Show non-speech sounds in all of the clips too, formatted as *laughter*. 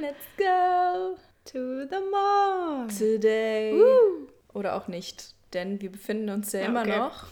Let's go To the mall. today. Woo. Oder auch nicht, denn wir befinden uns ja, immer okay. noch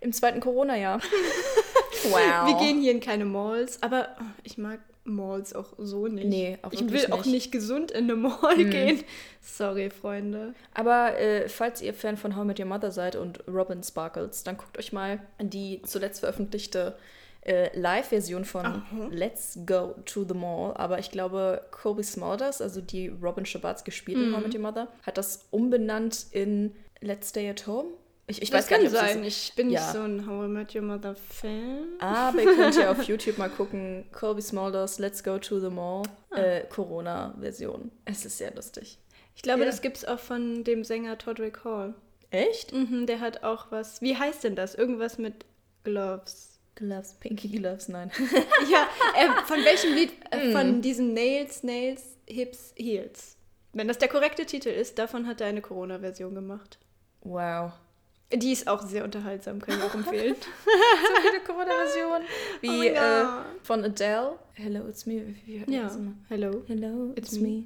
im zweiten Corona-Jahr. *laughs* wow. Wir gehen hier in keine Malls, aber ich mag Malls auch so nicht. Nee, auch Ich will auch nicht. Mhm. nicht gesund in eine Mall gehen. Sorry, Freunde. Aber äh, falls ihr Fan von How I Met Your Mother seid und Robin Sparkles, dann guckt euch mal die zuletzt veröffentlichte äh, Live-Version von Let's Go to the Mall. Aber ich glaube, Kobe Smulders, also die Robin Schabatz gespielt in How I Met Your Mother, hat das umbenannt in Let's Stay at Home. Ich, ich weiß gar nicht, sein. es- Ich bin Ja. nicht so ein How I Met Your Mother Fan. Aber ihr könnt ja auf *laughs* YouTube mal gucken, Colby Smulders Let's Go to the Mall, äh, Corona-Version. Es ist sehr lustig. Ich glaube, Ja. das gibt's auch von dem Sänger Todrick Hall. Echt? Mhm, der hat auch was. Wie heißt denn das? Irgendwas mit Gloves. Gloves, Pinky Gloves, nein. *laughs* ja, äh, von welchem Lied? Äh, Mm. von diesem Nails, Nails, Hips, Heels. Wenn das der korrekte Titel ist, davon hat er eine Corona-Version gemacht. Wow. Die ist auch sehr unterhaltsam, kann ich auch empfehlen. *laughs* so viele Corona-Versionen. Wie Oh äh, von Adele. Hello, it's me. Ja. Hello, Hello, It's it's, me. me.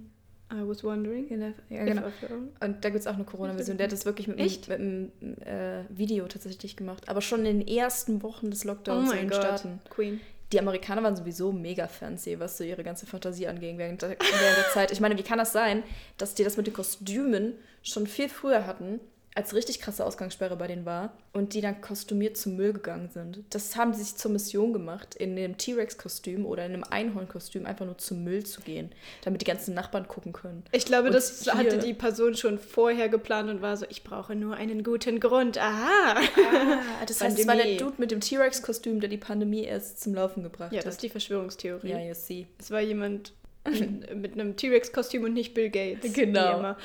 I was wondering. Genau. Ja, genau. I. Und da gibt es auch eine Corona-Version. Der hat das wirklich mit, einem- äh, Video tatsächlich gemacht. Aber schon in den ersten Wochen des Oh Lockdowns in mein den. Staaten. Queen. Die Amerikaner waren sowieso mega fancy, was so ihre ganze Fantasie anging während der, während der Zeit. Ich meine, wie kann das sein, dass die das mit den Kostümen schon viel früher hatten, als richtig krasse Ausgangssperre bei denen war und die dann kostümiert zum Müll gegangen sind? Das haben sie sich zur Mission gemacht, in einem T-Rex-Kostüm oder in einem Einhorn-Kostüm einfach nur zum Müll zu gehen, damit die ganzen Nachbarn gucken können. Ich glaube, Und das hatte die Person schon vorher geplant und war so, ich brauche nur einen guten Grund. Aha. Ah, das heißt, es war der. Dude mit dem T-Rex-Kostüm, der die Pandemie erst zum Laufen gebracht Ja, hat. das ist die Verschwörungstheorie. ja, you see. Es war jemand mit mit einem T-Rex-Kostüm und nicht Bill Gates. Genau.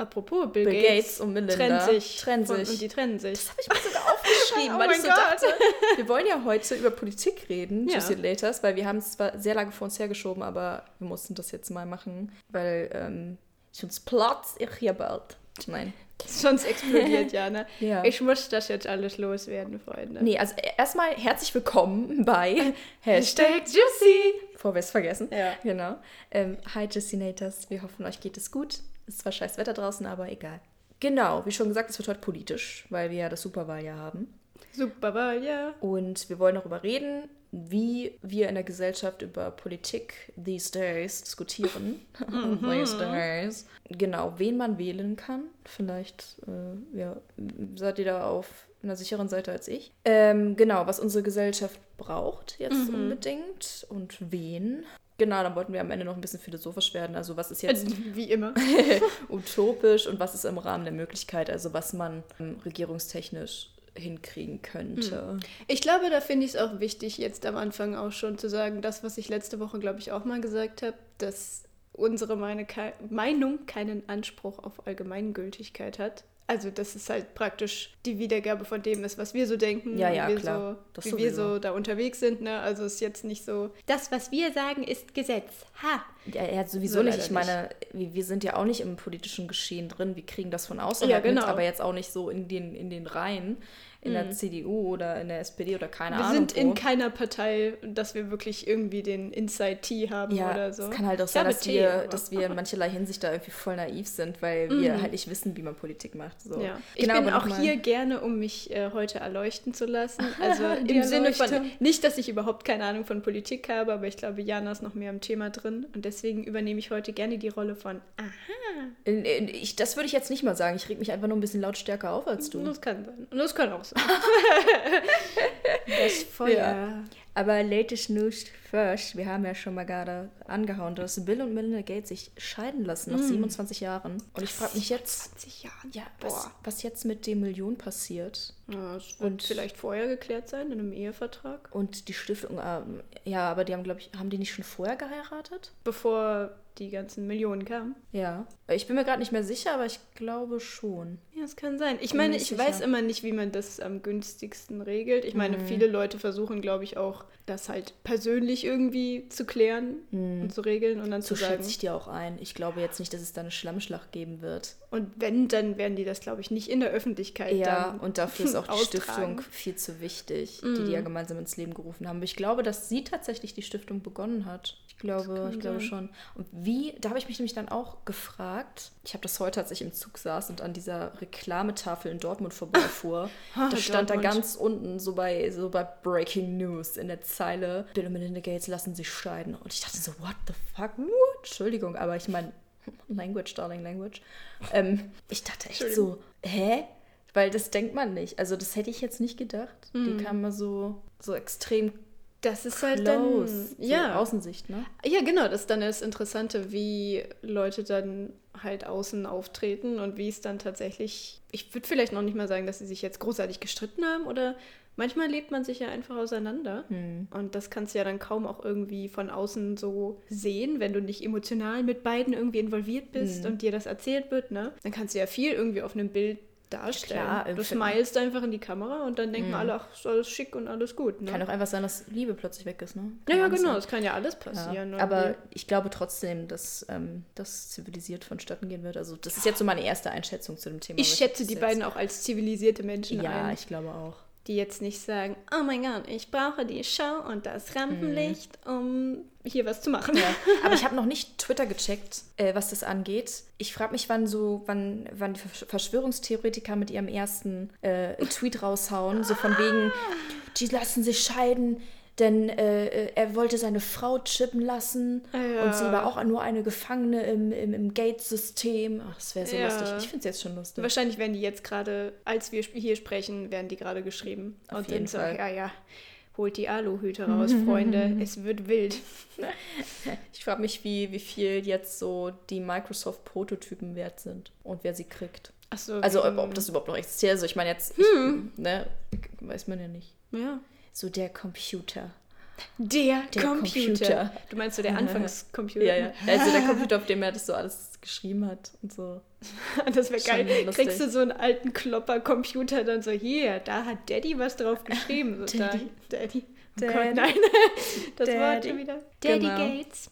Apropos Bill, Bill Gates, Gates und Melinda trennt sich. trennen sich. Und die trennen sich. Das habe ich mir sogar aufgeschrieben, *laughs* Oh weil ich mein so Gott. dachte, *laughs* wir wollen ja heute über Politik reden, Ja. Juicy Laters, weil wir haben es zwar sehr lange vor uns hergeschoben, aber wir mussten das jetzt mal machen, weil ähm, sonst platzt ich hier bald. Nein. Sonst explodiert ja, ne? *laughs* Ja. Ich muss das jetzt alles loswerden, Freunde. Nee, also erstmal herzlich willkommen bei Hashtag Juicy. bevor wir es vergessen. Ja. Genau. Ähm, hi Justinators, wir hoffen, euch geht es gut. Es ist zwar scheiß Wetter draußen, aber egal. Genau, wie schon gesagt, es wird heute politisch, weil wir ja das Superwahljahr haben. Super, Wahl, ja. Und wir wollen darüber reden, wie wir in der Gesellschaft über Politik these days diskutieren. *laughs* *laughs* these days. Genau, wen man wählen kann. Vielleicht äh, ja, seid ihr da auf einer sicheren Seite als ich. Ähm, genau, was unsere Gesellschaft braucht jetzt unbedingt und wen. Genau, dann wollten wir am Ende noch ein bisschen philosophisch werden. Also was ist jetzt Wie immer. *laughs* *laughs* utopisch und was ist im Rahmen der Möglichkeit, also was man ähm, regierungstechnisch hinkriegen könnte. Ich glaube, da finde ich es auch wichtig, jetzt am Anfang auch schon zu sagen, das, was ich letzte Woche, glaube ich, auch mal gesagt habe, dass unsere Meinung keinen Anspruch auf Allgemeingültigkeit hat. Also, dass es halt praktisch die Wiedergabe von dem ist, was wir so denken, Ja, ja, wir klar. Das so, wie wir so da unterwegs sind. Ne? Also, es ist jetzt nicht so, das, was wir sagen, ist Gesetz. Ha! Ja, ja sowieso So nicht. Ich meine, wir, wir sind ja auch nicht im politischen Geschehen drin. Wir kriegen das von außen Ja, genau. mit, aber jetzt auch nicht so in den, in den Reihen, in der CDU oder in der SPD oder keine wir Ahnung. sind in wo. keiner Partei, dass wir wirklich irgendwie den Inside-T haben ja, oder so. es kann halt auch sein, dass Tee, wir, dass wir in mancherlei Hinsicht da irgendwie voll naiv sind, weil wir halt nicht wissen, wie man Politik macht. So. Ja. Ich Genau, bin auch hier gerne, um mich äh, heute erleuchten zu lassen. *laughs* Also im Sinne von, nicht, dass ich überhaupt keine Ahnung von Politik habe, aber ich glaube, Jana ist noch mehr im Thema drin. Und deswegen übernehme ich heute gerne die Rolle von, aha, In- in- Ich, das würde ich jetzt nicht mal sagen. Ich reg mich einfach nur ein bisschen lautstärker auf als du. das kann sein. Und das kann auch sein. Das *laughs* Feuer. Ja. Aber latest news first. Wir haben ja schon mal gerade angehauen, dass Bill und Melinda Gates sich scheiden lassen nach 27 Jahren. Und ich frage mich jetzt, 20 Jahren. ja, was, was jetzt mit den Millionen passiert. Ja, das wird Und- vielleicht vorher geklärt sein, in einem Ehevertrag. Und die Stiftung, ähm, ja, aber die haben, glaube ich, haben die nicht schon vorher geheiratet? Bevor die ganzen Millionen kamen. Ja. Ich bin mir gerade nicht mehr sicher, aber ich glaube schon. Ja, es kann sein. Ich meine, ich weiß immer nicht, wie man das am günstigsten regelt. Ich meine, viele Leute versuchen, glaube ich, auch das halt persönlich irgendwie zu klären und zu regeln und dann So zu sagen. schätze ich dir auch ein. Ich glaube jetzt nicht, dass es da eine Schlammschlacht geben wird. Und wenn, dann werden die das, glaube ich, nicht in der Öffentlichkeit Ja, und dafür ist auch die. Stiftung viel zu wichtig, die die ja gemeinsam ins Leben gerufen haben. Aber ich glaube, dass sie tatsächlich die Stiftung begonnen hat. Ich glaube, ich glaube sein. schon. Und wie, da habe ich mich nämlich dann auch gefragt, ich habe das heute, als ich im Zug saß und an dieser Reklametafel in Dortmund vorbeifuhr, *laughs* da stand da ganz unten, so bei, so bei Breaking News in der Zeile, Bill und Melinda Gates lassen sich scheiden. Und ich dachte so, what the fuck? What? Entschuldigung, aber ich meine, *laughs* Language, darling, Language. Ähm, ich dachte echt so, hä? Weil das denkt man nicht. Also das hätte ich jetzt nicht gedacht. Die kam mal so, so extrem Das ist halt close. dann. so Ja. Außensicht, ne? Ja, genau, das ist dann das Interessante, wie Leute dann halt außen auftreten und wie es dann tatsächlich. Ich würde vielleicht noch nicht mal sagen, dass sie sich jetzt großartig gestritten haben oder manchmal lebt man sich ja einfach auseinander. Und das kannst du ja dann kaum auch irgendwie von außen so sehen, wenn du nicht emotional mit beiden irgendwie involviert bist und dir das erzählt wird, ne? Dann kannst du ja viel irgendwie auf einem Bild darstellen. Klar, du smilest einfach in die Kamera und dann denken alle, ach, ist alles schick und alles gut, ne? Kann auch einfach sein, dass Liebe plötzlich weg ist, ne? ja, Kann ja, alles genau, es kann ja alles Ja, passieren. aber irgendwie. ich glaube trotzdem, dass ähm, das zivilisiert vonstatten gehen wird. Also das ist jetzt so meine erste Einschätzung zu dem Thema. Ich aber schätze die beiden auch als zivilisierte Menschen Ja, ein, ich glaube auch. die jetzt nicht sagen, oh mein Gott, ich brauche die Show und das Rampenlicht, um hier was zu machen. Ja. *laughs* Aber ich habe noch nicht Twitter gecheckt, äh, was das angeht. Ich frage mich, wann so, wann, wann die Versch- Verschwörungstheoretiker mit ihrem ersten äh, Tweet raushauen, so von wegen, die lassen sich scheiden, denn äh, äh, er wollte seine Frau chippen lassen Ja. und sie war auch nur eine Gefangene im, im, im Gate-System. Ach, das wäre so Ja. lustig. Ich finde es jetzt schon lustig. Wahrscheinlich werden die jetzt gerade, als wir hier sprechen, werden die gerade geschrieben. Auf und jeden dann so, Fall. ja, ja, holt die Aluhüte raus, Freunde, *laughs* es wird wild. *laughs* Ich frage mich, wie, wie viel jetzt so die Microsoft-Prototypen wert sind und wer sie kriegt. Achso, Also ob, ob das überhaupt noch existiert. Also ich meine jetzt, ich, Hm. ne, weiß man ja nicht. ja. So der Computer. Der, Der Computer. Computer. Du meinst so der Anfangscomputer? Ja, ja. Also der *laughs* Computer, auf dem er das so alles geschrieben hat und so. *laughs* Das wäre geil. lustig. Kriegst du so einen alten Klopper-Computer dann so, hier, da hat Daddy was drauf geschrieben. *laughs* So, Daddy. Da, Daddy. Oh Daddy. Gott, nein. Das Daddy. schon wieder. Daddy Genau. Gates.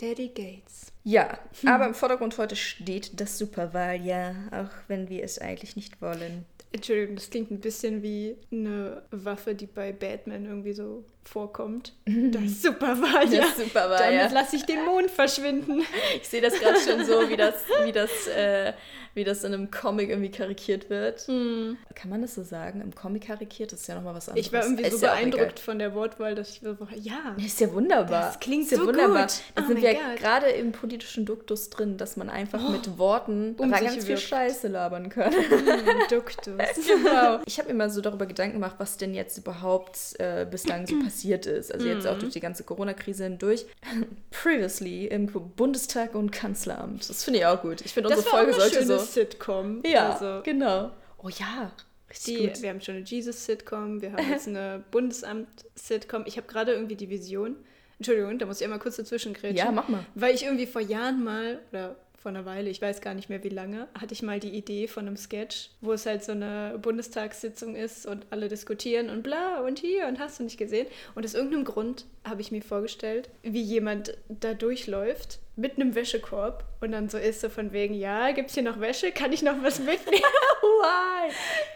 Daddy Gates. Ja, Hm. aber im Vordergrund heute steht das Superwahljahr, auch wenn wir es eigentlich nicht wollen. Entschuldigung, das klingt ein bisschen wie eine Waffe, die bei Batman irgendwie so vorkommt. Das Superwahljahr. Das Superwahljahr. Damit lasse ich den Mond verschwinden. Ich sehe das gerade schon so, wie das, wie das, äh, wie das in einem Comic irgendwie karikiert wird. Kann man das so sagen? Im Comic karikiert? Das ist ja nochmal was anderes. Ich war irgendwie so Ist ja beeindruckt von der Wortwahl, dass ich so, ja. Ist ja wunderbar. Das klingt ja so wunderbar. gut. Da Oh sind wir Gott. gerade im politischen Duktus drin, dass man einfach mit Worten um ganz sich viel wirkt. Scheiße labern kann. *laughs* Duktus. *laughs* genau. Ich habe mir mal so darüber Gedanken gemacht, was denn jetzt überhaupt äh, bislang so *clears throat* passiert ist. Also jetzt auch Mhm. durch die ganze Corona-Krise hindurch. *laughs* Previously im Bundestag und Kanzleramt. Das finde ich auch gut. Ich finde, unsere Das war auch Folge eine sollte schöne so. Sitcom. Ja, Also, genau. Oh ja, richtig die, gut. wir haben schon eine Jesus-Sitcom, wir haben jetzt eine *laughs* Bundesamt-Sitcom. Ich habe gerade irgendwie die Vision. Entschuldigung, da muss ich einmal kurz dazwischen grätschen. Ja, mach mal. Weil ich irgendwie vor Jahren mal, oder vor einer Weile, ich weiß gar nicht mehr wie lange, hatte ich mal die Idee von einem Sketch, wo es halt so eine Bundestagssitzung ist und alle diskutieren und bla und hier und hast du nicht gesehen. Und aus irgendeinem Grund habe ich mir vorgestellt, wie jemand da durchläuft mit einem Wäschekorb und dann so ist so von wegen, ja, gibt's hier noch Wäsche? Kann ich noch was mitnehmen? *laughs* Why?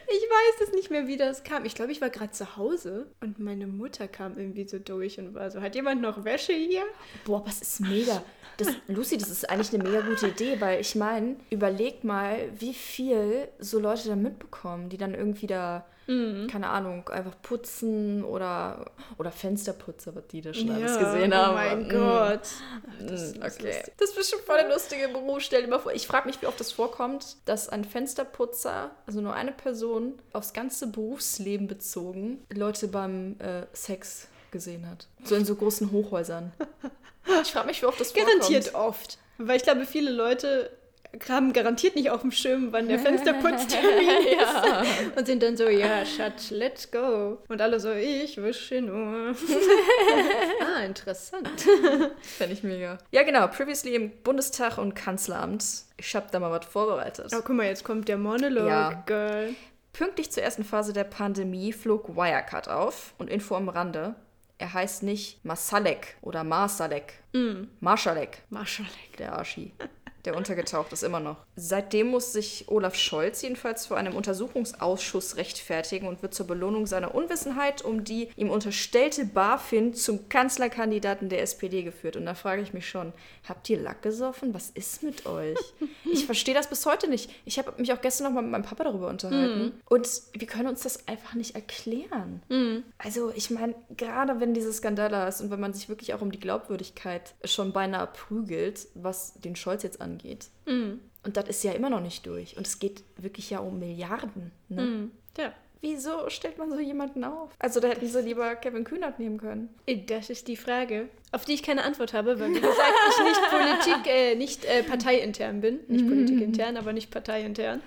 Ich weiß es nicht mehr, wie das kam. Ich glaube, ich war gerade zu Hause und meine Mutter kam irgendwie so durch und war so, hat jemand noch Wäsche hier? Boah, das ist mega. Das, Lucy, das ist eigentlich eine mega gute Idee, weil ich meine, überleg mal, wie viel so Leute da mitbekommen, die dann irgendwie da, Mhm. keine Ahnung, einfach putzen oder, oder Fensterputzer, was die da schon alles Ja, gesehen oh haben. mein Mm. Gott. Das ist okay. lustig. Das ist bestimmt voll der lustige Beruf. Stell dir mal vor, ich frage mich, wie oft das vorkommt, dass ein Fensterputzer, also nur eine Person, aufs ganze Berufsleben bezogen, Leute beim äh, Sex gesehen hat. So in so großen Hochhäusern. *laughs* Ich frage mich, wie oft das vorkommt. Garantiert oft. Weil ich glaube, viele Leute haben garantiert nicht auf dem Schirm, wann der *laughs* Fensterputztermin ist. *laughs* Und sind dann so, ja, Schatz, let's go. Und alle so, ich wische nur. *laughs* ah, interessant. Fände ich mega. Ja, genau. Previously im Bundestag und Kanzleramt. Ich habe da mal was vorbereitet. Oh, guck mal, jetzt kommt der Monolog, Ja. Girl. Pünktlich zur ersten Phase der Pandemie flog Wirecard auf und Info am Rande. Er heißt nicht Masalek oder Marsalek. Marschalek, Marshall. der Arschi. Der untergetaucht ist immer noch. Seitdem muss sich Olaf Scholz jedenfalls vor einem Untersuchungsausschuss rechtfertigen und wird zur Belohnung seiner Unwissenheit um die ihm unterstellte BaFin zum Kanzlerkandidaten der SPD geführt. Und da frage ich mich schon, habt ihr Lack gesoffen? Was ist mit euch? Ich *laughs* verstehe das bis heute nicht. Ich habe mich auch gestern noch mal mit meinem Papa darüber unterhalten. Und wir können uns das einfach nicht erklären. Also ich meine, gerade wenn diese Skandale ist und wenn man sich wirklich auch um die Glaubwürdigkeit schon beinahe prügelt, was den Scholz jetzt angeht. Und das ist ja immer noch nicht durch. Und es geht wirklich ja um Milliarden. Ne? Ja. Wieso stellt man so jemanden auf? Also da hätten sie lieber Kevin Kühnert nehmen können. Das ist die Frage, auf die ich keine Antwort habe, weil, wie gesagt, ich nicht Politik, äh, nicht äh, parteiintern bin. Nicht politikintern, aber nicht parteiintern.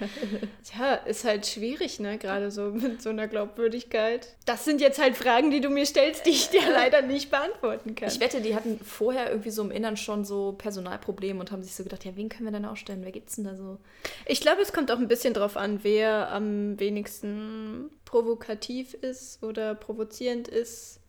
Tja, ist halt schwierig, ne? Gerade so mit so einer Glaubwürdigkeit. Das sind jetzt halt Fragen, die du mir stellst, die ich dir *laughs* leider nicht beantworten kann. Ich wette, die hatten vorher irgendwie so im Innern schon so Personalprobleme und haben sich so gedacht, ja, wen können wir denn ausstellen? Wer gibt's denn da so? Ich glaube, es kommt auch ein bisschen drauf an, wer am wenigsten provokativ ist oder provozierend ist.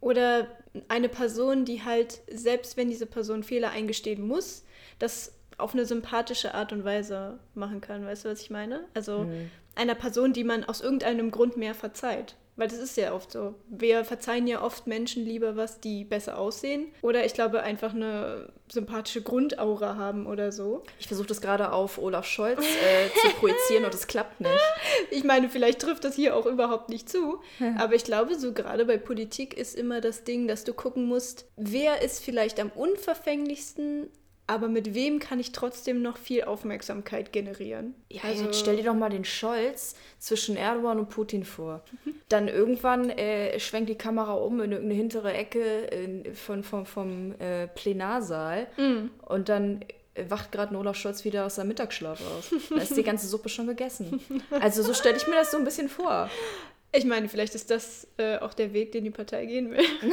Oder eine Person, die halt, selbst wenn diese Person Fehler eingestehen muss, das auf eine sympathische Art und Weise machen kann. Weißt du, was ich meine? Also einer Person, die man aus irgendeinem Grund mehr verzeiht. Weil das ist ja oft so. Wir verzeihen ja oft Menschen lieber was, die besser aussehen. Oder ich glaube, einfach eine sympathische Grundaura haben oder so. Ich versuche das gerade auf Olaf Scholz äh, zu projizieren und es klappt nicht. *laughs* Ich meine, vielleicht trifft das hier auch überhaupt nicht zu. Aber ich glaube, so gerade bei Politik ist immer das Ding, dass du gucken musst, wer ist vielleicht am unverfänglichsten, aber mit wem kann ich trotzdem noch viel Aufmerksamkeit generieren? Ja, jetzt stell dir doch mal den Scholz zwischen Erdogan und Putin vor. *laughs* Dann irgendwann äh, schwenkt die Kamera um in irgendeine hintere Ecke in, von, vom, vom äh, Plenarsaal und dann wacht gerade ein Olaf Scholz wieder aus seinem Mittagsschlaf aus. Da ist die ganze Suppe schon gegessen. *laughs* Also so stelle ich mir das so ein bisschen vor. Ich meine, vielleicht ist das äh, auch der Weg, den die Partei gehen will. *laughs*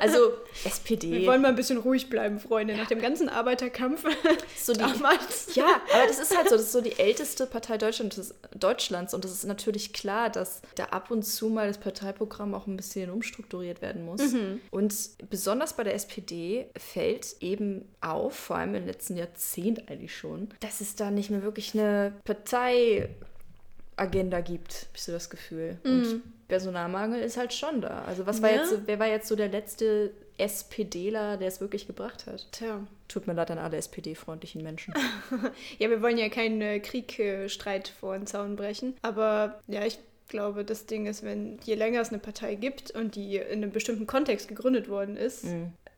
Also Wir SPD. wollen mal ein bisschen ruhig bleiben, Freunde, nach dem ganzen Arbeiterkampf *laughs* So die, damals. Ja, aber das ist halt so, das ist so die älteste Partei Deutschlands, Deutschlands und es ist natürlich klar, dass da ab und zu mal das Parteiprogramm auch ein bisschen umstrukturiert werden muss. Und besonders bei der SPD fällt eben auf, vor allem im letzten Jahrzehnt eigentlich schon, dass es da nicht mehr wirklich eine Parteiagenda gibt, habe ich so das Gefühl. Und Personalmangel ist halt schon da. Also was war Ja. jetzt, wer war jetzt so der letzte SPDler, der es wirklich gebracht hat? Tja. Tut mir leid an alle SPD-freundlichen Menschen. *laughs* Ja, wir wollen ja keinen äh, Krieg, äh, vor den Zaun brechen. Aber ja, ich glaube, das Ding ist, wenn je länger es eine Partei gibt und die in einem bestimmten Kontext gegründet worden ist,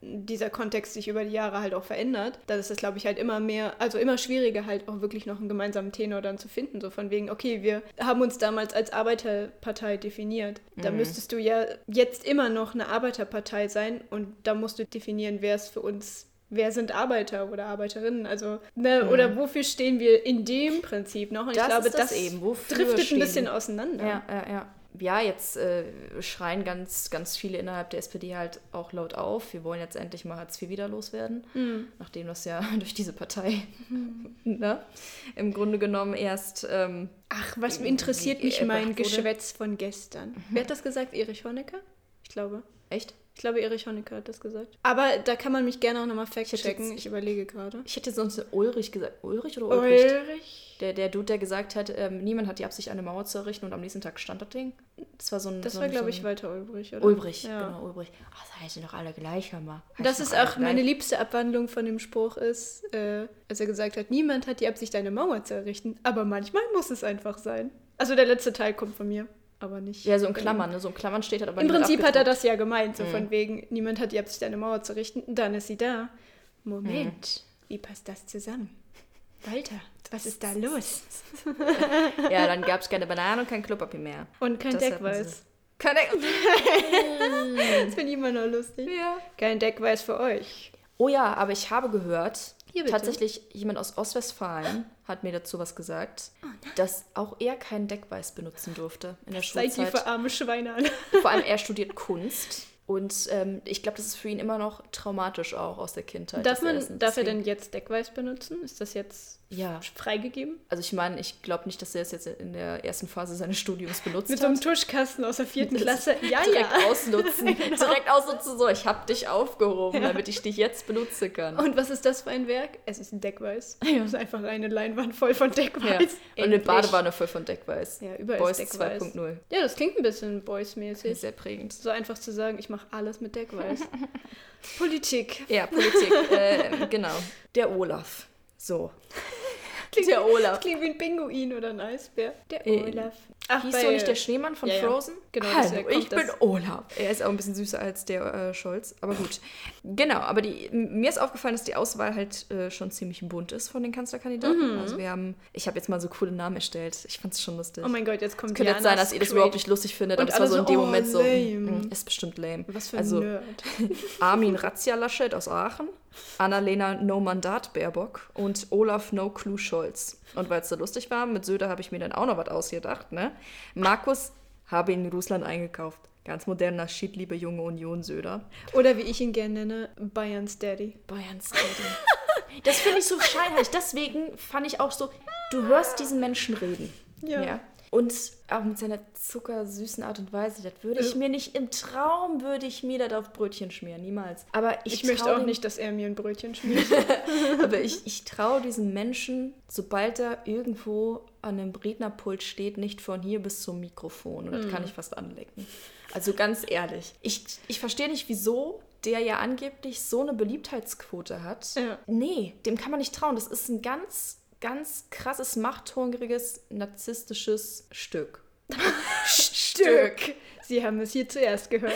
dieser Kontext sich über die Jahre halt auch verändert, dann ist es, glaube ich, halt immer mehr, also immer schwieriger halt auch wirklich noch einen gemeinsamen Tenor dann zu finden. So von wegen, okay, wir haben uns damals als Arbeiterpartei definiert. Da müsstest du ja jetzt immer noch eine Arbeiterpartei sein und da musst du definieren, wer es für uns wer sind Arbeiter oder Arbeiterinnen? Also, ne, oder wofür stehen wir in dem Prinzip noch? Und Das ich glaube, das das, eben. Wofür driftet ein bisschen auseinander. Ja, ja, ja. Ja, jetzt äh, schreien ganz, ganz viele innerhalb der SPD halt auch laut auf. Wir wollen jetzt endlich mal Hartz IV wieder loswerden. Mhm. Nachdem das ja *laughs* durch diese Partei *laughs* ne, im Grunde genommen erst. Ähm, Ach, was interessiert mich mein? Geschwätz von gestern? Wer hat das gesagt? Erich Honecker? Ich glaube. echt? Ich glaube, Erich Honecker hat das gesagt. Aber da kann man mich gerne auch nochmal fact-checken. jetzt- Ich überlege gerade. Ich hätte sonst Ulrich gesagt. Ulrich oder Ulrich? Ulrich? Der, der Dude, der gesagt hat, ähm, niemand hat die Absicht, eine Mauer zu errichten und am nächsten Tag stand das Ding. Das war so ein. Das so war, glaube so ich, Walter Ulbrich, oder? Ulbrich, Ja. genau, Ulbrich. Ach, das heißen doch alle gleich, hör mal. Das ist auch meine liebste Abwandlung von dem Spruch ist, äh, als er gesagt hat, niemand hat die Absicht, eine Mauer zu errichten, aber manchmal muss es einfach sein. Also der letzte Teil kommt von mir, aber nicht. Ja, so in. Klammern, ne? So in Klammern steht halt aber Im Prinzip hat er das ja gemeint, Mhm. so von wegen, niemand hat die Absicht, eine Mauer zu richten, dann ist sie da. Moment, wie passt das zusammen? Walter, was ist da los? *laughs* Ja, dann gab es keine Bananen und kein Klopapier mehr. Und kein Das hatten Deckweiß. *laughs* Das finde ich immer noch lustig. ja. Kein Deckweiß für euch. Oh ja, aber ich habe gehört. Tatsächlich, jemand aus Ostwestfalen hat mir dazu was gesagt, dass auch er keinen Deckweiß benutzen durfte in der Seid die Schulzeit. für arme Schweine an. Vor allem er studiert Kunst. Und ähm, ich glaube, das ist für ihn immer noch traumatisch auch aus der Kindheit. Darf, er man, nicht- darf er denn jetzt Deckweiß benutzen? Ist das jetzt Ja. freigegeben? Also ich meine, ich glaube nicht, dass er es jetzt in der ersten Phase seines Studiums *laughs* benutzt Mit so einem hat. Tuschkasten aus der vierten *laughs* Klasse. Ja, direkt ja. *laughs* ausnutzen. Direkt ausnutzen, so, ich habe dich aufgehoben, damit ich dich jetzt benutzen kann. Und was ist das für ein Werk? Es ist ein Deckweiß. Es ist einfach eine Leinwand voll von ja. Deckweiß. Und eine. Badewanne voll von Deckweiß. Ja, überall Boys ist Deckweiß. 2.0. Ja, das klingt ein bisschen Boys-mäßig. Sehr prägend. So einfach zu sagen, ich mache alles mit Deckweiß. *laughs* Politik. Ja, Politik. äh, genau. Der Olaf. So. Klingt, Der Olaf. Das klingt wie ein Pinguin oder ein Eisbär. Der Äh, Olaf. Ach, Hieß so nicht der Schneemann von Ja, ja. Frozen? Genau, Hallo, ich bin das- Olaf. Er ist auch ein bisschen süßer als der äh, Scholz, aber gut. Genau, aber die, mir ist aufgefallen, dass die Auswahl halt äh, schon ziemlich bunt ist von den Kanzlerkandidaten. Also wir haben, ich habe jetzt mal so coole Namen erstellt. Ich fand es schon lustig. Oh mein Gott, jetzt kommt es könnte jetzt sein, dass ihr das überhaupt nicht lustig findet, Und aber es war so in so, dem oh, Moment so, lame. mm, ist bestimmt lame. Was für ein also Nerd. *laughs* Armin Razzia Laschet aus Aachen, Annalena No Mandat Baerbock und Olaf No Clue Scholz. Und weil es so lustig war, mit Söder habe ich mir dann auch noch was ausgedacht, ne? Markus habe in Russland eingekauft. Ganz moderner Shit, liebe junge Union Söder. Oder wie ich ihn gerne nenne, Bayerns Daddy. Bayerns Daddy. Das finde ich so scheinheilig. Deswegen fand ich auch so, du hörst diesen Menschen reden. Ja. Und auch mit seiner zuckersüßen Art und Weise, das würde ich mir nicht, im Traum würde ich mir das auf Brötchen schmieren, niemals. Aber ich, Ich, möchte auch dem- nicht, dass er mir ein Brötchen *laughs* schmiert. Aber ich, ich traue diesem Menschen, sobald er irgendwo an einem Rednerpult steht, nicht von hier bis zum Mikrofon. Und das Hm. kann ich fast anlecken. Also ganz ehrlich. Ich, ich verstehe nicht, wieso der ja angeblich so eine Beliebtheitsquote hat. Ja. Nee, dem kann man nicht trauen. Das ist ein ganz, ganz krasses, machthungriges, narzisstisches *laughs* Stück. Stück. Sie haben es hier zuerst gehört.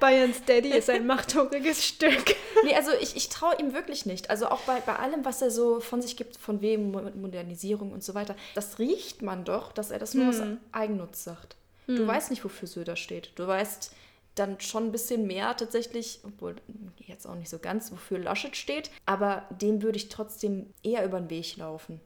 Bayerns Daddy ist ein machthungriges Stück. *laughs* Nee, also ich, ich traue ihm wirklich nicht. Also auch bei, bei allem, was er so von sich gibt, von wem, Mo- Modernisierung und so weiter, das riecht man doch, dass er das nur aus Eigennutz sagt. Du weißt nicht, wofür Söder steht. Du weißt dann schon ein bisschen mehr tatsächlich, obwohl jetzt auch nicht so ganz, wofür Laschet steht, aber dem würde ich trotzdem eher über den Weg laufen.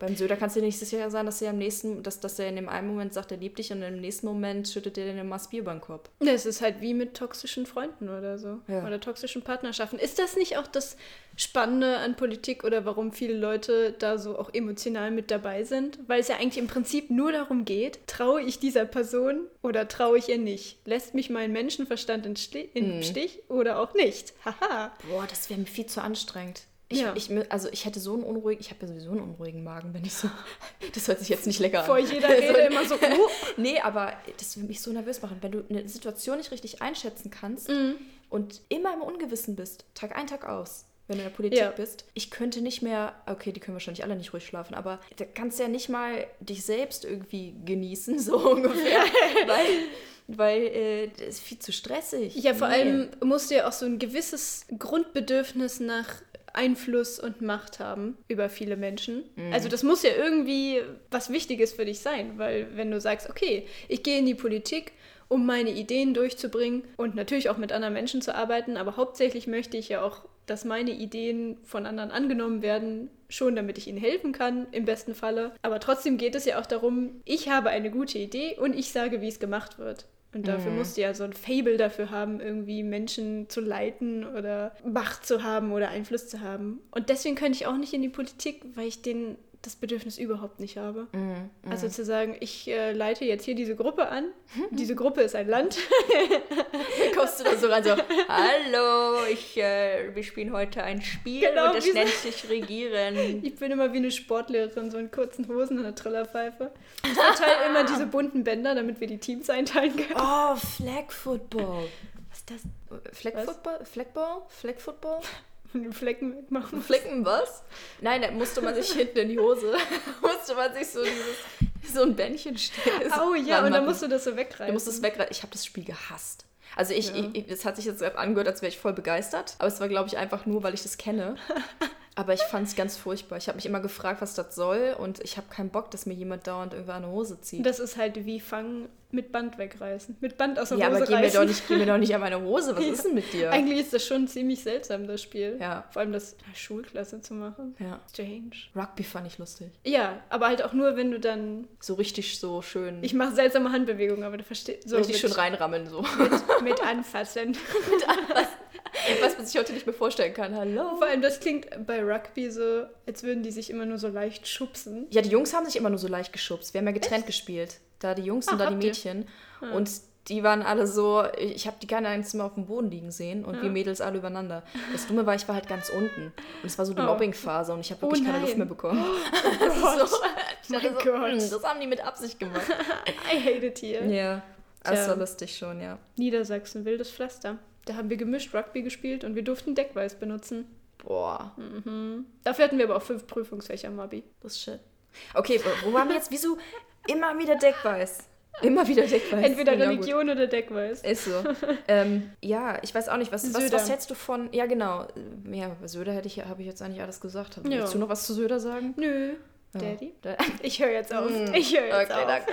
Beim Söder kannst du dir nicht sicher sein, dass er am nächsten, dass, dass er in dem einen Moment sagt, er liebt dich und im nächsten Moment schüttet er dir beim Kopf. Es ist halt wie mit toxischen Freunden oder so. Ja. Oder toxischen Partnerschaften. Ist das nicht auch das Spannende an Politik oder warum viele Leute da so auch emotional mit dabei sind? Weil es ja eigentlich im Prinzip nur darum geht, traue ich dieser Person oder traue ich ihr nicht? Lässt mich mein Menschenverstand im Mhm. Stich oder auch nicht? Haha. Boah, das wäre mir viel zu anstrengend. Ich, Ja. ich, also ich hätte so einen unruhigen, ich habe ja sowieso einen unruhigen Magen, wenn ich so. *laughs* Das hört sich jetzt nicht lecker Vor an. jeder Rede *laughs* immer so, uh, *laughs* Nee, aber das würde mich so nervös machen, wenn du eine Situation nicht richtig einschätzen kannst Mhm. und immer im Ungewissen bist, Tag ein, Tag aus, wenn du in der Politik Ja. bist. Ich könnte nicht mehr, okay, die können wahrscheinlich alle nicht ruhig schlafen, aber da kannst du ja nicht mal dich selbst irgendwie genießen, so ungefähr, weil, weil äh, das ist viel zu stressig. Ja, vor Nee. allem musst du ja auch so ein gewisses Grundbedürfnis nach Einfluss und Macht haben über viele Menschen. Also das muss ja irgendwie was Wichtiges für dich sein, weil wenn du sagst, okay, ich gehe in die Politik, um meine Ideen durchzubringen und natürlich auch mit anderen Menschen zu arbeiten, aber hauptsächlich möchte ich ja auch, dass meine Ideen von anderen angenommen werden, schon damit ich ihnen helfen kann, im besten Falle. Aber trotzdem geht es ja auch darum, ich habe eine gute Idee und ich sage, wie es gemacht wird. Und dafür musst du ja so ein Fable dafür haben, irgendwie Menschen zu leiten oder Macht zu haben oder Einfluss zu haben. Und deswegen könnte ich auch nicht in die Politik, weil ich den, das Bedürfnis überhaupt nicht habe. Also zu sagen, ich äh, leite jetzt hier diese Gruppe an. *laughs* Diese Gruppe ist ein Land. kommst du da so rein, *laughs* so, hallo, ich, äh, wir spielen heute ein Spiel Genau, und das nennt sich Regieren. *laughs* Ich bin immer wie eine Sportlehrerin, so in kurzen Hosen und einer Trillerpfeife. Ich verteile immer diese bunten Bänder, damit wir die Teams einteilen können. Oh, Flag Football. Was ist das? Flag Was? Football? Flagball? Flag Football? Flecken wegmachen. Flecken was? Nein, da musste man sich hinten in die Hose, *laughs* musste man sich so dieses, so ein Bändchen stellen. Oh ja, und dann musst du das so wegreißen. Du musst es wegreißen. Ich habe das Spiel gehasst. Also ich, Ja. ich, es hat sich jetzt angehört, als wäre ich voll begeistert. Aber es war, glaube ich, einfach nur, weil ich das kenne. *laughs* Aber ich fand es ganz furchtbar. Ich habe mich immer gefragt, was das soll und ich habe keinen Bock, dass mir jemand dauernd irgendwo eine Hose zieht. Das ist halt wie Fangen mit Band wegreißen. Mit Band aus der ja, Hose aber geh mir, doch nicht, geh mir doch nicht an meine Hose. Was *laughs* ist denn mit dir? Eigentlich ist das schon ziemlich seltsam, das Spiel. Ja. Vor allem das in der Schulklasse zu machen. Ja. Strange. Rugby fand ich lustig. Ja, aber halt auch nur, wenn du dann. So richtig so schön. Ich mache seltsame Handbewegungen, aber du verstehst. So richtig mit, schön reinrammeln so. Mit, mit anfassen. *laughs* Was man sich heute nicht mehr vorstellen kann. Hallo. Vor allem, das klingt bei Rugby so, als würden die sich immer nur so leicht schubsen. Ja, die Jungs haben sich immer nur so leicht geschubst. Wir haben ja getrennt gespielt. Da die Jungs und Ah, da die habt ihr? Mädchen. Und die waren alle so, ich habe die keine mehr auf dem Boden liegen sehen und Ja. wir Mädels alle übereinander. Das Dumme war, ich war halt ganz unten. Und es war so die Oh. Mobbing-Phase und ich habe wirklich Oh keine. Luft mehr bekommen. *laughs* Gott. so, ich Mein so, Gott. "Hm, das haben die mit Absicht gemacht. *laughs* I hate it here. ja, das Tja. war lustig schon, ja. Niedersachsen, wildes Pflaster. Da haben wir gemischt Rugby gespielt und wir durften Deckweiß benutzen. Boah, Mhm. Dafür hatten wir aber auch fünf Prüfungsfächer im Abi. das ist shit. Okay, wo waren wir jetzt? Wieso immer wieder Deckweiß? *laughs* Immer wieder Deckweiß. Entweder gut. Religion oder Deckweiß. Ist so. *laughs* ähm, ja, ich weiß auch nicht, was, was, was hältst du von. Ja, genau. Ja, Söder hätte ich, habe ich jetzt eigentlich alles gesagt. Ja. Willst du noch was zu Söder sagen? Nö. Daddy? Da, *laughs* Ich höre jetzt auf. Mm, Ich höre jetzt okay, auf. danke.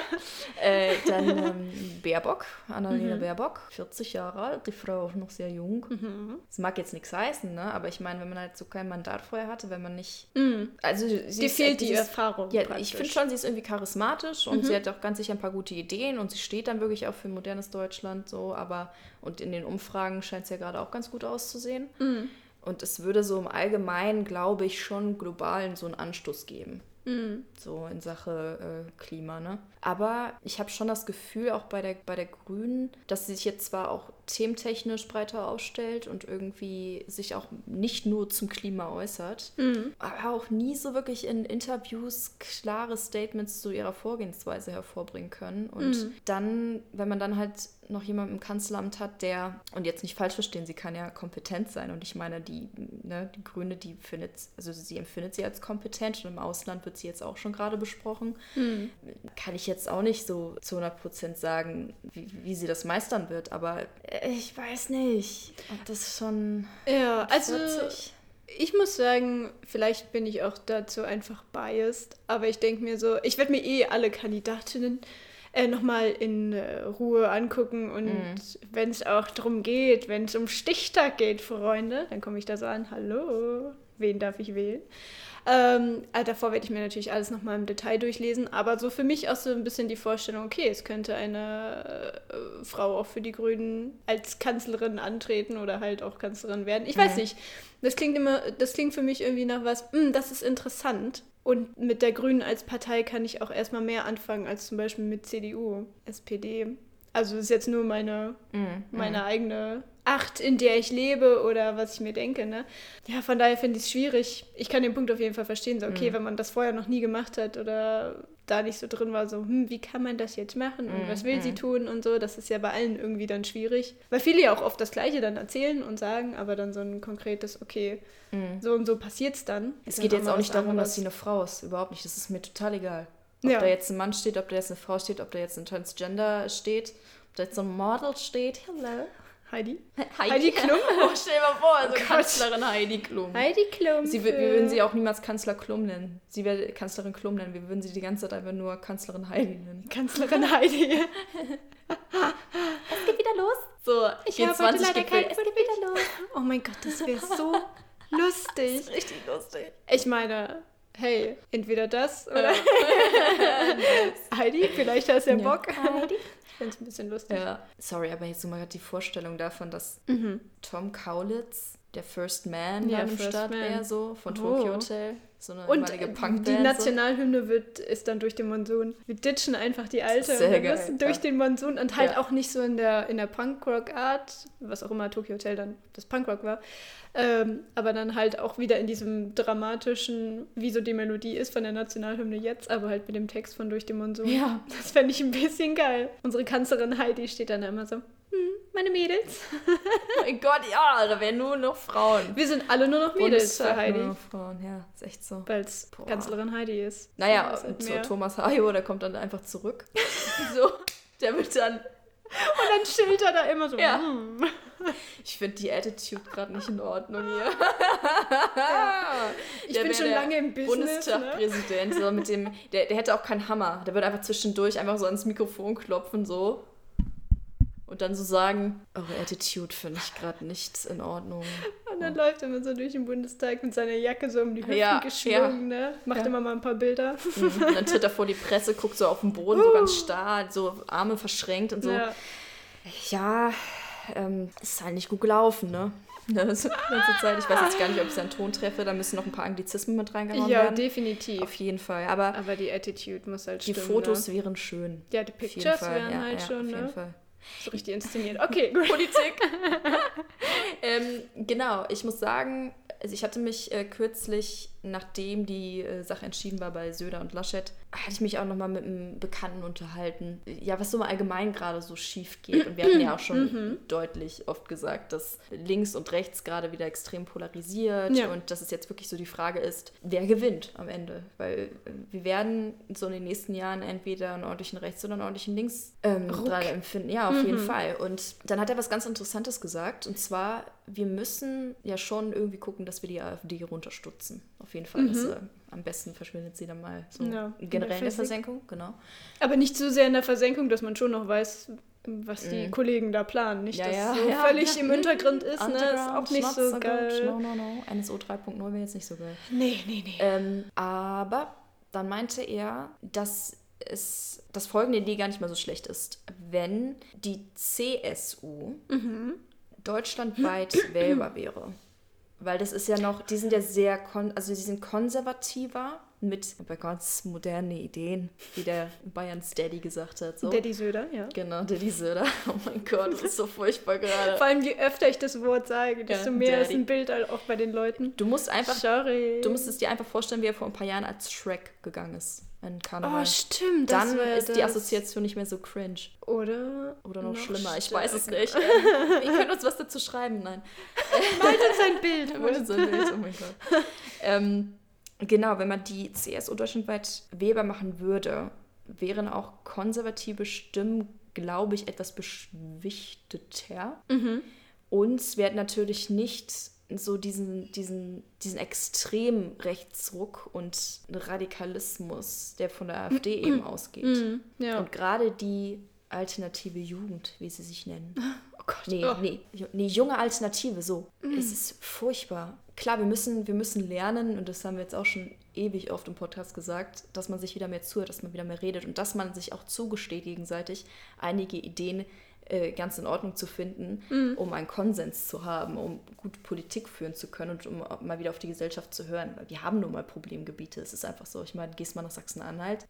äh, dann *laughs* ähm, Baerbock, Annalena Mhm. Baerbock, 40 Jahre alt, die Frau auch noch sehr jung. Mhm. Das mag jetzt nichts heißen, ne? aber ich meine, wenn man halt so kein Mandat vorher hatte, wenn man nicht. Mhm. Also, sie ist- fehlt die Erfahrung. Ja, praktisch. ich finde schon, sie ist irgendwie charismatisch und Mhm. sie hat auch ganz sicher ein paar gute Ideen und sie steht dann wirklich auch für modernes Deutschland so, aber und in den Umfragen scheint es ja gerade auch ganz gut auszusehen. Mhm. Und es würde so im Allgemeinen, glaube ich, schon globalen so einen Anstoß geben. Mhm. So in Sache äh, Klima, ne? Aber ich habe schon das Gefühl, auch bei der, bei der Grünen, dass sie sich jetzt zwar auch thementechnisch breiter aufstellt und irgendwie sich auch nicht nur zum Klima äußert, Mhm. aber auch nie so wirklich in Interviews klare Statements zu ihrer Vorgehensweise hervorbringen können. Und Mhm. dann, wenn man dann halt noch jemanden im Kanzleramt hat, der, und jetzt nicht falsch verstehen, sie kann ja kompetent sein. Und ich meine, die, ne, die Grüne, die findet, also sie empfindet sie als kompetent und im Ausland wird sie jetzt auch schon gerade besprochen. Mhm. Kann ich jetzt auch nicht so zu 100% sagen, wie, wie sie das meistern wird, aber äh, ich weiß nicht, ob das schon Ja, also 40. ich muss sagen, vielleicht bin ich auch dazu einfach biased, aber ich denke mir so, ich werde mir eh alle Kandidatinnen äh, nochmal in äh, Ruhe angucken und Mhm. wenn es auch darum geht, wenn es um Stichtag geht, Freunde, dann komme ich da so an, hallo, wen darf ich wählen? Ähm, äh, davor werde ich mir natürlich alles nochmal im Detail durchlesen, aber so für mich auch so ein bisschen die Vorstellung, okay, es könnte eine äh, Frau auch für die Grünen als Kanzlerin antreten oder halt auch Kanzlerin werden. Ich weiß Mhm. nicht. Das klingt immer, das klingt für mich irgendwie nach was, "Hm, das ist interessant. Und mit der Grünen als Partei kann ich auch erstmal mehr anfangen als zum Beispiel mit CDU, SPD. Also das ist jetzt nur meine Mhm. meine eigene Acht, in der ich lebe oder was ich mir denke. Ne? Ja, von daher finde ich es schwierig. Ich kann den Punkt auf jeden Fall verstehen. So, okay, Mhm. wenn man das vorher noch nie gemacht hat oder da nicht so drin war, so, hm, wie kann man das jetzt machen und Mhm, was will sie mhm. tun und so, das ist ja bei allen irgendwie dann schwierig. Weil viele ja auch oft das Gleiche dann erzählen und sagen, aber dann so ein konkretes, okay, Mhm. so und so passiert's dann. Es geht dann jetzt auch nicht darum, anderes. dass sie eine Frau ist. Überhaupt nicht. Das ist mir total egal. Ob Ja. da jetzt ein Mann steht, ob da jetzt eine Frau steht, ob da jetzt ein Transgender steht, ob da jetzt so ein Model steht. Hello. Heidi? Heidi, Heidi Klum? *laughs* Oh, stell dir mal vor, also Oh. Kanzlerin Heidi Klum. Heidi Klum. Sie, wir, würden sie auch niemals Kanzler Klum nennen. Sie wäre Kanzlerin Klum nennen. Wir würden sie die ganze Zeit einfach nur Kanzlerin Heidi nennen. Kanzlerin Heidi. *laughs* Es geht wieder los. So, Ich habe heute leider keinen Es geht wieder los. Oh mein Gott, das wäre so *laughs* lustig. Das ist richtig lustig. Ich meine, hey, entweder das oder Heidi, vielleicht hast du ja Ja. Bock. Heidi. Finde es ein bisschen lustig. Ja. Sorry, aber jetzt so mal die Vorstellung davon, dass Mhm. Tom Kaulitz, der First Man Ja, im Start wäre, so von Oh. Tokyo Hotel. So eine Und Punkband. die so. Nationalhymne wird, ist dann durch den Monsun. Wir ditchen einfach die alte Sehr und wir geil, müssen ja. durch den Monsun und halt Ja. auch nicht so in der, in der Punkrock-Art, was auch immer Tokyo Hotel dann das Punkrock war, ähm, aber dann halt auch wieder in diesem dramatischen, wie so die Melodie ist von der Nationalhymne jetzt, aber halt mit dem Text von Durch den Monsun. Ja. Das fände ich ein bisschen geil. Unsere Kanzlerin Heidi steht dann immer so, hm, meine Mädels. *laughs* Oh mein Gott, ja, da wären nur noch Frauen. Wir sind alle nur noch Mädels für Heidi, Nur noch Frauen, ja, ist echt so. weil es. Kanzlerin Heidi ist. Naja, ist halt so. Thomas Hayo, der kommt dann einfach zurück. *laughs* so, der wird dann Und dann chillt er da immer so. Ja. hm. *laughs* Ich finde die Attitude gerade nicht in Ordnung hier. Ich Der bin schon der lange im Business. Ne? Bundestagpräsident, so mit dem, der, der hätte auch keinen Hammer. Der würde einfach zwischendurch einfach so ans Mikrofon klopfen, so. Und dann so sagen, eure Attitude finde ich gerade nicht in Ordnung. Und dann läuft er immer so durch den Bundestag mit seiner Jacke so um die Hüften Ja, geschwungen, ne? Macht Ja. immer mal ein paar Bilder. Mhm. Und dann tritt er vor die Presse, guckt so auf den Boden, so ganz starr, so Arme verschränkt und so. Ja. Ja, ähm, ist halt nicht gut gelaufen, ne? *laughs* Die ganze Zeit. Ich weiß jetzt gar nicht, ob ich seinen Ton treffe. Da müssen noch ein paar Anglizismen mit reingehauen ja, werden. definitiv. Auf jeden Fall. Aber Aber die Attitude muss halt die stimmen. Fotos Ne? wären schön. Ja, die jeden Pictures wären ja, halt ja, schon, auf jeden ne? Fall. So richtig inszeniert. Okay, gut. *laughs* Politik. *laughs* ähm, genau, ich muss sagen, also ich hatte mich äh, kürzlich, nachdem die äh, Sache entschieden war bei Söder und Laschet, hatte ich mich auch nochmal mit einem Bekannten unterhalten. Ja, was so mal allgemein gerade so schief geht. Und wir hatten ja auch schon deutlich oft gesagt, dass links und rechts gerade wieder extrem polarisiert Ja. und dass es jetzt wirklich so die Frage ist, wer gewinnt am Ende. Weil äh, wir werden so in den nächsten Jahren entweder einen ordentlichen Rechts- oder einen ordentlichen Links ähm, empfinden. Ja, auf jeden Fall. Und dann hat er was ganz Interessantes gesagt. Und zwar, wir müssen ja schon irgendwie gucken, dass wir die AfD runterstutzen. Auf jeden Fall. Das, äh, am besten verschwindet sie dann mal so Ja, in generell der in der. Versenkung. Genau. Aber nicht so sehr in der Versenkung, dass man schon noch weiß, was die Kollegen da planen. Nicht, Ja, dass ja, so ja, völlig im *laughs* Hintergrund ist. Ne? Ist auch nicht so good. geil. No, no, no. NSO 3.0 wäre jetzt nicht so geil. Nee, nee, nee. Ähm, aber dann meinte er, dass es das folgende Idee gar nicht mal so schlecht ist. Wenn die CSU deutschlandweit *clears throat* wählbar wäre. Weil das ist ja noch, die sind ja sehr, also die sind konservativer mit aber ganz moderne Ideen, wie der Bayerns Daddy gesagt hat. So. Daddy Söder, ja. Genau, Daddy Söder. *laughs* Oh mein Gott, das ist so furchtbar gerade. Vor allem, je öfter ich das Wort sage, desto Ja, mehr ist Daddy. ein Bild halt auch bei den Leuten. Du musst einfach, Sorry. du musst es dir einfach vorstellen, wie er vor ein paar Jahren als Shrek gegangen ist. In Karneval. oh, stimmt. dann ist die das. Assoziation nicht mehr so cringe. Oder? Oder noch, Noch schlimmer, ich weiß es nicht. *laughs* Ihr könnt uns was dazu schreiben, nein. *laughs* Malt uns ein Bild. Wurde so ein Bild, oh mein Gott. Ähm, genau, wenn man die CSU deutschlandweit wählbar machen würde, wären auch konservative Stimmen, glaube ich, etwas beschwichteter. Mhm. Und es wird natürlich nicht so diesen, diesen, diesen extremen Rechtsruck und Radikalismus, der von der AfD *clears throat* eben ausgeht. Mhm. Ja. Und gerade die alternative Jugend, wie sie sich nennen. *laughs* oh Gott. Nee, oh. nee, nee, junge Alternative, so. Es ist furchtbar. Klar, wir müssen, wir müssen lernen, und das haben wir jetzt auch schon ewig oft im Podcast gesagt, dass man sich wieder mehr zuhört, dass man wieder mehr redet und dass man sich auch zugesteht gegenseitig, einige Ideen äh, ganz in Ordnung zu finden, um einen Konsens zu haben, um gut Politik führen zu können und um mal wieder auf die Gesellschaft zu hören. Weil wir haben nun mal Problemgebiete. Es ist einfach so. Ich meine, gehst mal nach Sachsen-Anhalt.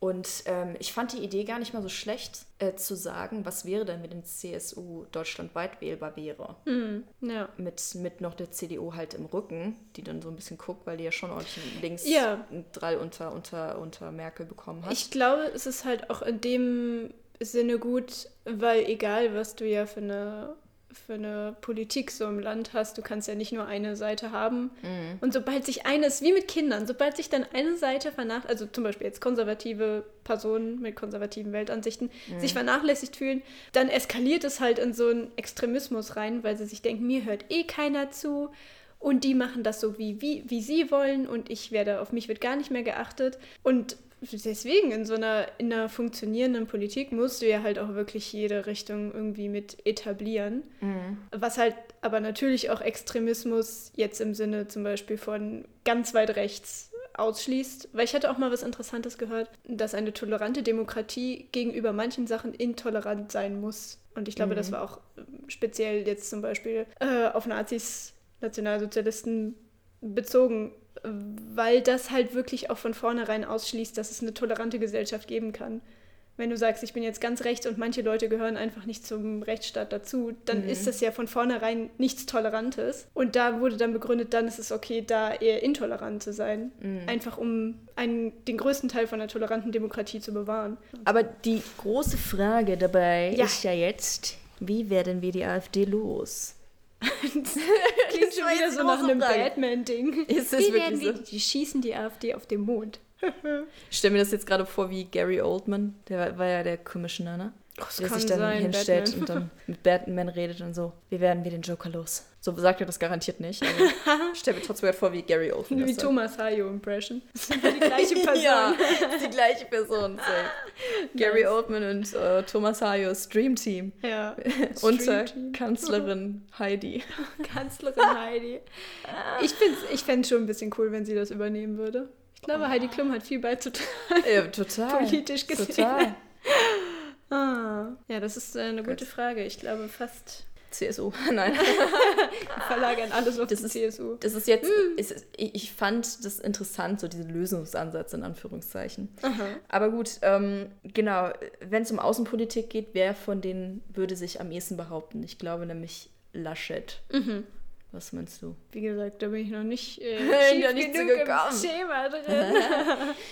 Und ähm, ich fand die Idee gar nicht mal so schlecht, äh, zu sagen, was wäre denn, wenn die CSU deutschlandweit wählbar wäre. Mhm. Ja. Mit, mit noch der CDU halt im Rücken, die dann so ein bisschen guckt, weil die ja schon ordentlich links Ja. einen Drall unter, unter, unter Merkel bekommen hat. Ich glaube, es ist halt auch in dem Sinne gut, weil egal, was du ja für eine, für eine Politik so im Land hast, du kannst ja nicht nur eine Seite haben. Mhm. Und sobald sich eines, wie mit Kindern, sobald sich dann eine Seite vernachlässigt, also zum Beispiel jetzt konservative Personen mit konservativen Weltansichten, Mhm. sich vernachlässigt fühlen, dann eskaliert es halt in so einen Extremismus rein, weil sie sich denken, mir hört eh keiner zu. Und die machen das so, wie, wie, wie sie wollen und ich werde, auf mich wird gar nicht mehr geachtet. Und deswegen, in so einer, in einer funktionierenden Politik musst du ja halt auch wirklich jede Richtung irgendwie mit etablieren. Was halt aber natürlich auch Extremismus jetzt im Sinne zum Beispiel von ganz weit rechts ausschließt. Weil ich hatte auch mal was Interessantes gehört, dass eine tolerante Demokratie gegenüber manchen Sachen intolerant sein muss. Und ich glaube, das war auch ähm, speziell jetzt zum Beispiel äh, auf Nazis, Nationalsozialisten bezogen, weil das halt wirklich auch von vornherein ausschließt, dass es eine tolerante Gesellschaft geben kann. Wenn du sagst, ich bin jetzt ganz rechts und manche Leute gehören einfach nicht zum Rechtsstaat dazu, dann ist das ja von vornherein nichts Tolerantes. Und da wurde dann begründet, dann ist es okay, da eher intolerant zu sein. Einfach um einen, den größten Teil von einer toleranten Demokratie zu bewahren. Aber die große Frage dabei Ja. ist ja jetzt, wie werden wir die AfD los? *laughs* Klingt Das schon wieder so die nach einem. Batman-Ding. Ist es Wie wirklich so? die schießen die AfD auf den Mond. *laughs* Ich stelle mir das jetzt gerade vor wie Gary Oldman, der war, war ja der Commissioner, ne? Das der sich dann sein, hinstellt Batman. und dann mit Batman redet und so. Wie werden wir den Joker los? So sagt er das garantiert nicht. *laughs* Ich stelle mir trotzdem vor, wie Gary Oldman Wie. Thomas Hayo Impression. Das die gleiche *laughs* Person. Ja, die gleiche Person. safe. *laughs* Gary Nice. Oldman und äh, Thomas Hayos Dream Team. ja. Unter Team. Kanzlerin Heidi. Kanzlerin Heidi. Ich finde ich fänd's schon ein bisschen cool, wenn sie das übernehmen würde. Ich glaube, Heidi Klum hat viel beizutragen. Ja, total. Politisch gesehen. Total. Ah. Ja, das ist äh, eine gute Frage. Ich glaube fast CSU. *laughs* Nein. *laughs* verlagern alles auf Das die ist- CSU. Das ist jetzt, ist, es- ich fand das interessant, so diesen Lösungsansatz in Anführungszeichen. Aha. Aber gut, ähm, genau, wenn es um Außenpolitik geht, wer von denen würde sich am ehesten behaupten? Ich glaube nämlich Laschet. Mhm. Was meinst du? Wie gesagt, da bin ich noch nicht, äh, *laughs* noch nicht genug so gekommen. Thema drin.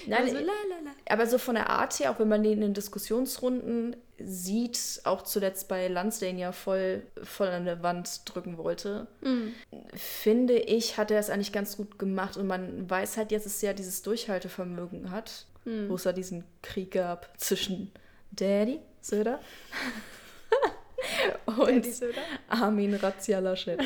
Nein, Also, la, la, la. aber so von der Art her, auch wenn man den in den Diskussionsrunden sieht, auch zuletzt bei Lansdane ja voll, voll an der Wand drücken wollte, Mhm. finde ich, hat er es eigentlich ganz gut gemacht. Und man weiß halt jetzt, dass er dieses Durchhaltevermögen hat, Mhm. wo es ja diesen Krieg gab zwischen Daddy, Söder, *laughs* und Soda, Armin Razzia Laschet.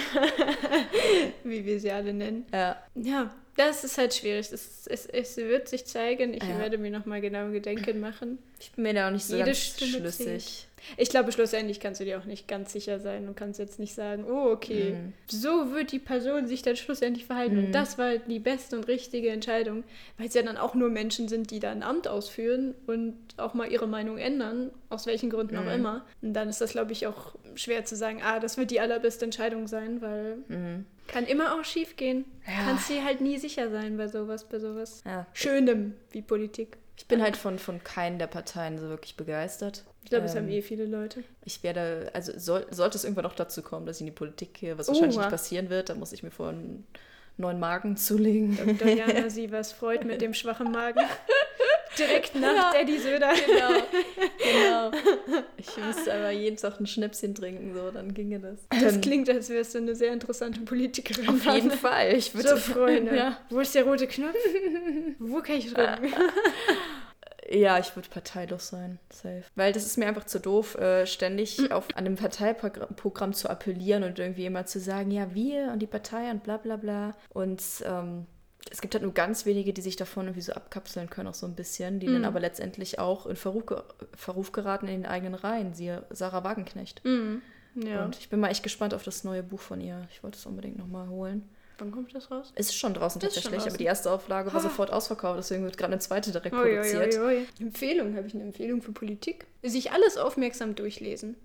*laughs* wie wir sie alle nennen. Ja, Ja, das ist halt schwierig. Es, es, es wird sich zeigen. Ich Ja. werde mir nochmal genau Gedenken machen. ich bin mir da auch nicht so Jede ganz Stimme schlüssig. Ich glaube, schlussendlich kannst du dir auch nicht ganz sicher sein und kannst jetzt nicht sagen, oh, okay, Mhm. so wird die Person sich dann schlussendlich verhalten. Mhm. Und das war die beste und richtige Entscheidung, weil es ja dann auch nur Menschen sind, die da ein Amt ausführen und auch mal ihre Meinung ändern, aus welchen Gründen auch Mhm. immer. Und dann ist das, glaube ich, auch schwer zu sagen, ah, das wird die allerbeste Entscheidung sein, weil Mhm. kann immer auch schief gehen. Ja. Kannst dir halt nie sicher sein bei sowas, bei sowas Ja. Schönem wie Politik. Ich bin halt von, von keinen der Parteien so wirklich begeistert. Ich glaube, es Ähm, haben eh viele Leute. Ich werde, also soll, sollte es irgendwann noch dazu kommen, dass ich in die Politik gehe, was Oha. wahrscheinlich nicht passieren wird, dann muss ich mir vorher einen neuen Magen zulegen. Dr. Jana *laughs* Sievers freut mit dem schwachen Magen. *laughs* Direkt nach Ja. Daddy Söder. Genau, genau. Ich müsste aber jeden Tag ein Schnäpschen trinken, so, dann ginge das. Das klingt, als wärst du eine sehr interessante Politikerin. Auf jeden Fall. Ich würde So, Freunde. Ja, Wo ist der rote Knopf? Wo kann ich drücken? *laughs* ja ich würde parteilos sein. Safe. Weil das ist mir einfach zu doof, äh, ständig auf an dem Parteiprogramm Programm zu appellieren und irgendwie immer zu sagen, ja, wir und die Partei und bla bla bla. Und ähm, es gibt halt nur ganz wenige, die sich davon irgendwie so abkapseln können, auch so ein bisschen, die dann Mhm. aber letztendlich auch in Verruf, Verruf geraten in den eigenen Reihen. Siehe Sarah Wagenknecht. Mhm. Ja. Und ich bin mal echt gespannt auf das neue Buch von ihr. Ich wollte es unbedingt nochmal holen. Wann kommt das raus? Es ist schon draußen Ist schon tatsächlich, draußen. aber die erste Auflage war Ah. sofort ausverkauft, deswegen wird gerade eine zweite direkt ui, produziert. ui, ui. Empfehlung, habe ich eine Empfehlung für Politik? Sich alles aufmerksam durchlesen.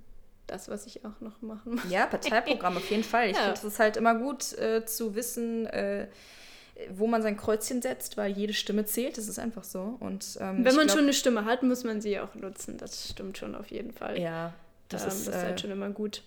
Das, was ich auch noch machen muss. Ja, Parteiprogramm auf jeden Fall. Ich Ja. finde es halt immer gut äh, zu wissen, äh, wo man sein Kreuzchen setzt, weil jede Stimme zählt. Das ist einfach so. Und, ähm, Wenn man glaub- schon eine Stimme hat, muss man sie auch nutzen. Das stimmt schon auf jeden Fall. Ja, das Das, ist. das ist äh, halt schon immer gut.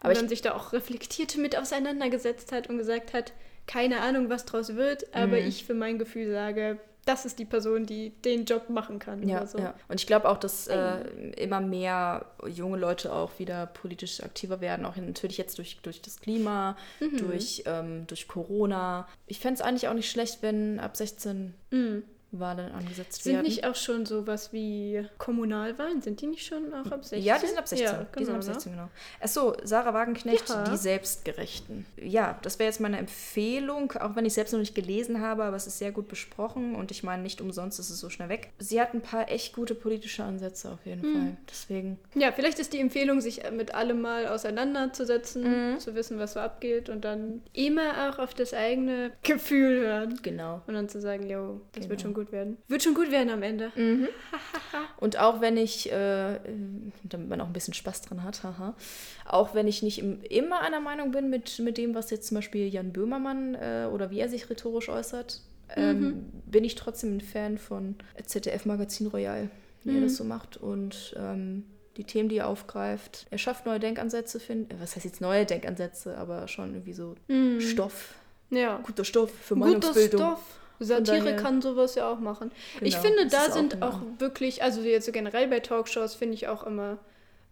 aber ich- man sich da auch reflektiert mit auseinandergesetzt hat und gesagt hat, keine Ahnung, was draus wird, aber Mhm. ich für mein Gefühl sage, das ist die Person, die den Job machen kann. Ja, so. ja. Und ich glaube auch, dass äh, immer mehr junge Leute auch wieder politisch aktiver werden, auch natürlich jetzt durch, durch das Klima, Mhm. durch, ähm, durch Corona. Ich fände es eigentlich auch nicht schlecht, wenn ab 16 Mhm. Wahlen angesetzt Sind werden. nicht auch schon sowas wie Kommunalwahlen? Sind die nicht schon auch ab 16? Ja, die sind ab 16. Ja, die sind ab genau, ne? 16, genau. Achso, Sarah Wagenknecht, Ja. die Selbstgerechten. Ja, das wäre jetzt meine Empfehlung, auch wenn ich selbst noch nicht gelesen habe, aber es ist sehr gut besprochen und ich meine, nicht umsonst ist es so schnell weg. Sie hat ein paar echt gute politische Ansätze auf jeden Hm. Fall. Deswegen. Ja, vielleicht ist die Empfehlung, sich mit allem mal auseinanderzusetzen, Mhm. zu wissen, was so abgeht und dann immer auch auf das eigene Gefühl hören. Genau. Und dann zu sagen, yo, das wird Genau. schon gut werden. Wird schon gut werden am Ende. *laughs* Und auch wenn ich, äh, damit man auch ein bisschen Spaß dran hat, haha, auch wenn ich nicht im, immer einer Meinung bin mit, mit dem, was jetzt zum Beispiel Jan Böhmermann äh, oder wie er sich rhetorisch äußert, ähm, bin ich trotzdem ein Fan von ZDF Magazin Royal, wie er das so macht und ähm, die Themen, die er aufgreift. Er schafft neue Denkansätze, finde Was heißt jetzt neue Denkansätze, aber schon irgendwie so Stoff, Ja. guter Stoff für Guter Meinungsbildung. Stoff. Satire daher- kann sowas ja auch machen. ich Genau, finde, das da auch sind genau. auch wirklich, also jetzt so generell bei Talkshows finde ich auch immer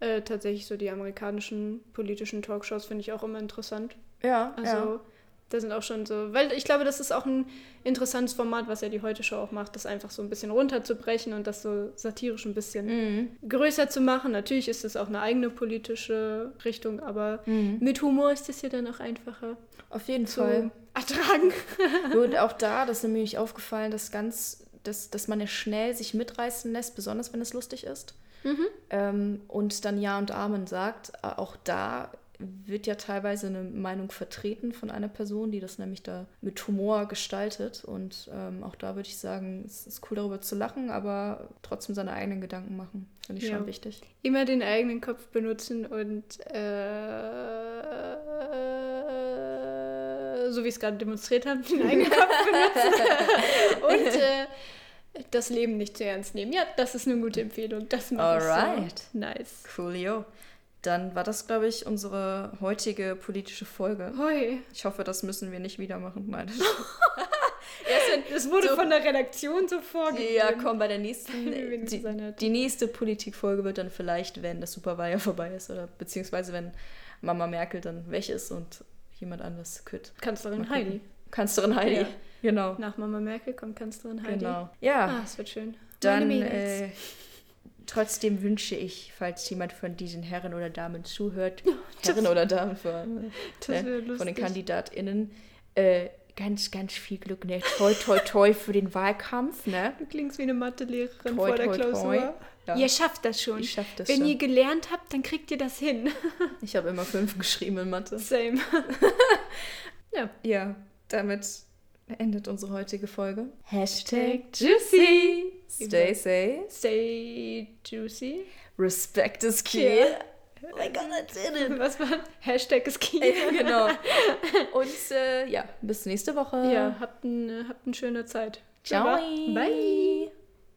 äh, tatsächlich so die amerikanischen politischen Talkshows finde ich auch immer interessant. Ja, Also ja. Da sind auch schon so, weil ich glaube, das ist auch ein interessantes Format, was ja die Heute Show auch macht, das einfach so ein bisschen runterzubrechen und das so satirisch ein bisschen Mhm. größer zu machen. Natürlich ist es auch eine eigene politische Richtung, aber Mhm. mit Humor ist es ja dann auch einfacher Auf jeden zu Fall. ertragen. *laughs* Nur auch da, das ist mir nämlich aufgefallen, dass ganz, dass, dass man ja schnell sich mitreißen lässt, besonders wenn es lustig ist. Ähm, und dann Ja und Amen sagt. Äh, Auch da wird ja teilweise eine Meinung vertreten von einer Person, die das nämlich da mit Humor gestaltet. Und ähm, auch da würde ich sagen, es ist cool darüber zu lachen, aber trotzdem seine eigenen Gedanken machen. Finde ich Ja. schon wichtig. Immer den eigenen Kopf benutzen und äh, so wie ich es gerade demonstriert habe, den eigenen *laughs* Kopf benutzen und äh, das Leben nicht zu ernst nehmen. Ja, das ist eine gute Empfehlung. Das mache ich so. Nice. Coolio. Dann war das, glaube ich, unsere heutige politische Folge. Hoi. Ich hoffe, das müssen wir nicht wieder machen. Nein. *laughs* *laughs* Das wurde So- von der Redaktion so vorgegeben. Ja, komm, bei der nächsten. Die, die nächste Politikfolge wird dann vielleicht, wenn das Superwahljahr vorbei ist oder beziehungsweise wenn Mama Merkel dann weg ist und jemand anderes kütt. Kanzlerin. Heidi. Kanzlerin Heidi. Ja. Genau. Nach Mama Merkel kommt Kanzlerin Heidi. Genau. Ja, Ah, es wird schön. dann Meine Mädels. äh, trotzdem wünsche ich, falls jemand von diesen Herren oder Damen zuhört, Herren oder Damen von, ne, von den. KandidatInnen, äh, ganz, ganz viel Glück, ne? Toi, toi, toi für den Wahlkampf, ne? Du klingst wie eine Mathelehrerin Toi, vor der toi, Klausur. toi. Ja. Ihr schafft das schon. Ich schaff das Wenn schon. ihr gelernt habt, dann kriegt ihr das hin. *laughs* Ich habe immer fünf geschrieben in Mathe. Same. *laughs* ja. Ja, damit endet unsere heutige Folge. Hashtag Juicy. Stay safe. Stay juicy. Respect is key. Ja. Oh my god, I did it. *laughs* Was war? Hashtag ist key. Ja, genau. *laughs* Und äh, ja, bis nächste Woche. Ja, habt, ein, habt eine schöne Zeit. Ciao. Bye.